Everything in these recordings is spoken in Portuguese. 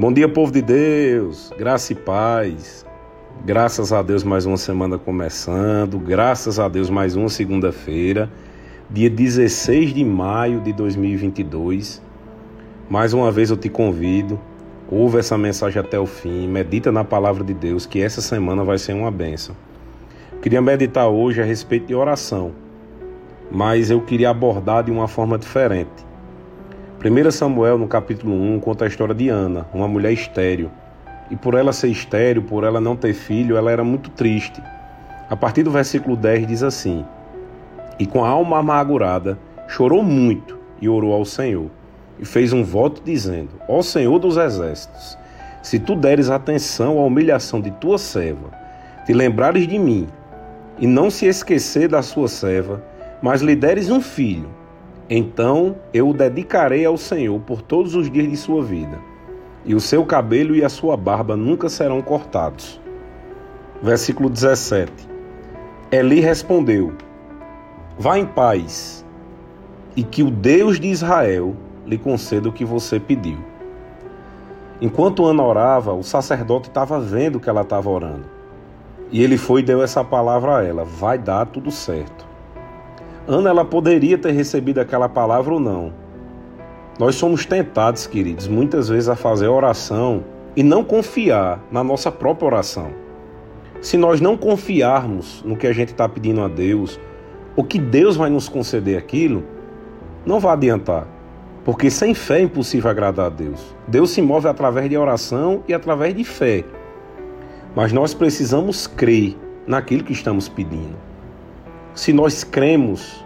Bom dia, povo de Deus, graça e paz. Graças a Deus, mais uma semana começando. Graças a Deus, mais uma segunda-feira, dia 16 de maio de 2022. Mais uma vez eu te convido, ouve essa mensagem até o fim, medita na palavra de Deus, que essa semana vai ser uma bênção. Queria meditar hoje a respeito de oração, mas eu queria abordar de uma forma diferente. 1 Samuel, no capítulo 1, conta a história de Ana, uma mulher estéril. E por ela ser estéril, por ela não ter filho, ela era muito triste. A partir do versículo 10 diz assim: E com a alma amargurada, chorou muito e orou ao Senhor. E fez um voto dizendo: Ó Senhor dos exércitos, se tu deres atenção à humilhação de tua serva, te lembrares de mim, e não se esquecer da sua serva, mas lhe deres um filho, então eu o dedicarei ao Senhor por todos os dias de sua vida, e o seu cabelo e a sua barba nunca serão cortados. Versículo 17. Eli respondeu: Vá em paz, e que o Deus de Israel lhe conceda o que você pediu. Enquanto Ana orava, o sacerdote estava vendo que ela estava orando. E ele foi e deu essa palavra a ela: Vai dar tudo certo. Ana ela poderia ter recebido aquela palavra ou não. Nós somos tentados, queridos, muitas vezes a fazer oração e não confiar na nossa própria oração. Se nós não confiarmos no que a gente está pedindo a Deus, o que Deus vai nos conceder aquilo, não vai adiantar. Porque sem fé é impossível agradar a Deus. Deus se move através de oração e através de fé. Mas nós precisamos crer naquilo que estamos pedindo. Se nós cremos,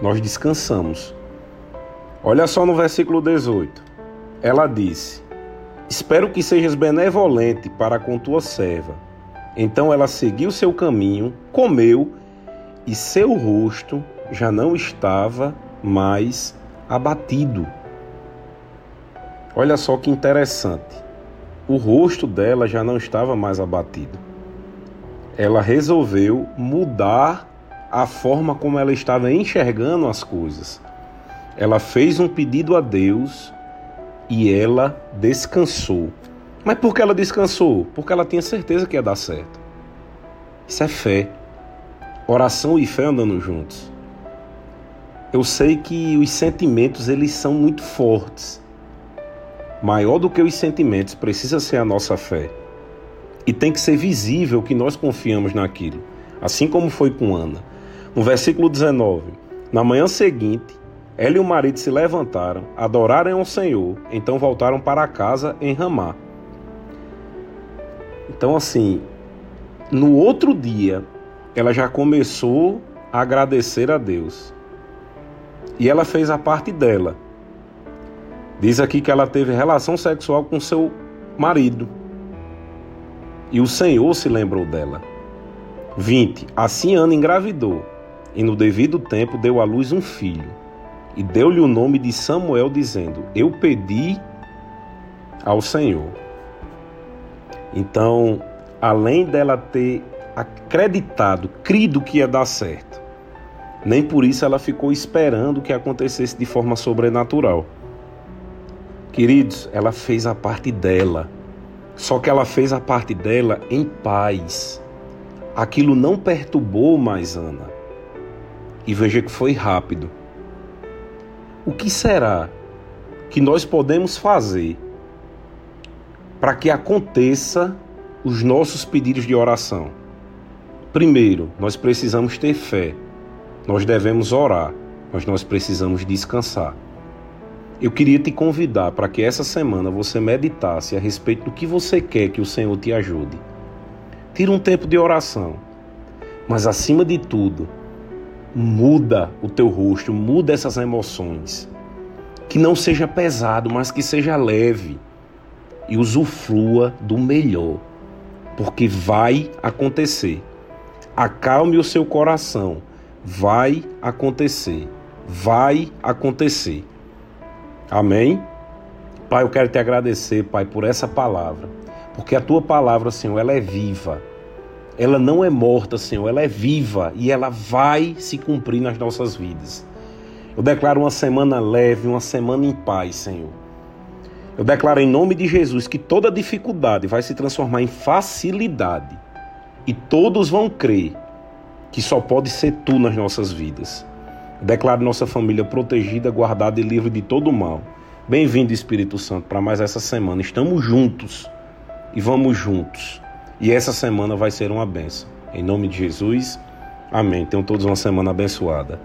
nós descansamos. Olha só no versículo 18. Ela disse: Espero que sejas benevolente para com tua serva. Então ela seguiu seu caminho, comeu, e seu rosto já não estava mais abatido. Olha só que interessante. O rosto dela já não estava mais abatido. Ela resolveu mudar a forma como ela estava enxergando as coisas. Ela fez um pedido a Deus e ela descansou. Mas por que ela descansou? Porque ela tinha certeza que ia dar certo. Isso é fé. Oração e fé andando juntos. Eu sei que os sentimentos eles são muito fortes. Maior do que os sentimentos precisa ser a nossa fé. E tem que ser visível que nós confiamos naquilo, assim como foi com Ana. No versículo 19: Na manhã seguinte, ela e o marido se levantaram, adoraram ao Senhor, então voltaram para casa em Ramá. Então, assim, no outro dia, ela já começou a agradecer a Deus. E ela fez a parte dela. Diz aqui que ela teve relação sexual com seu marido. E o Senhor se lembrou dela. 20. Assim Ana engravidou e no devido tempo deu à luz um filho, e deu-lhe o nome de Samuel, dizendo: Eu pedi ao Senhor. Então, além dela ter acreditado, crido que ia dar certo, nem por isso ela ficou esperando que acontecesse de forma sobrenatural. Queridos, ela fez a parte dela. Só que ela fez a parte dela em paz. Aquilo não perturbou mais Ana e veja que foi rápido. O que será que nós podemos fazer para que aconteça os nossos pedidos de oração? Primeiro, nós precisamos ter fé. Nós devemos orar, mas nós precisamos descansar. Eu queria te convidar para que essa semana você meditasse a respeito do que você quer que o Senhor te ajude. Tira um tempo de oração, mas acima de tudo, muda o teu rosto, muda essas emoções. Que não seja pesado, mas que seja leve e usufrua do melhor, porque vai acontecer. Acalme o seu coração, vai acontecer, vai acontecer. Amém? Pai, eu quero te agradecer, Pai, por essa palavra, porque a tua palavra, Senhor, ela é viva ela não é morta, Senhor, ela é viva e ela vai se cumprir nas nossas vidas. Eu declaro uma semana leve, uma semana em paz, Senhor. Eu declaro em nome de Jesus que toda dificuldade vai se transformar em facilidade e todos vão crer que só pode ser tu nas nossas vidas. Declaro nossa família protegida, guardada e livre de todo mal. Bem-vindo, Espírito Santo, para mais essa semana. Estamos juntos e vamos juntos. E essa semana vai ser uma benção. Em nome de Jesus, amém. Tenham todos uma semana abençoada.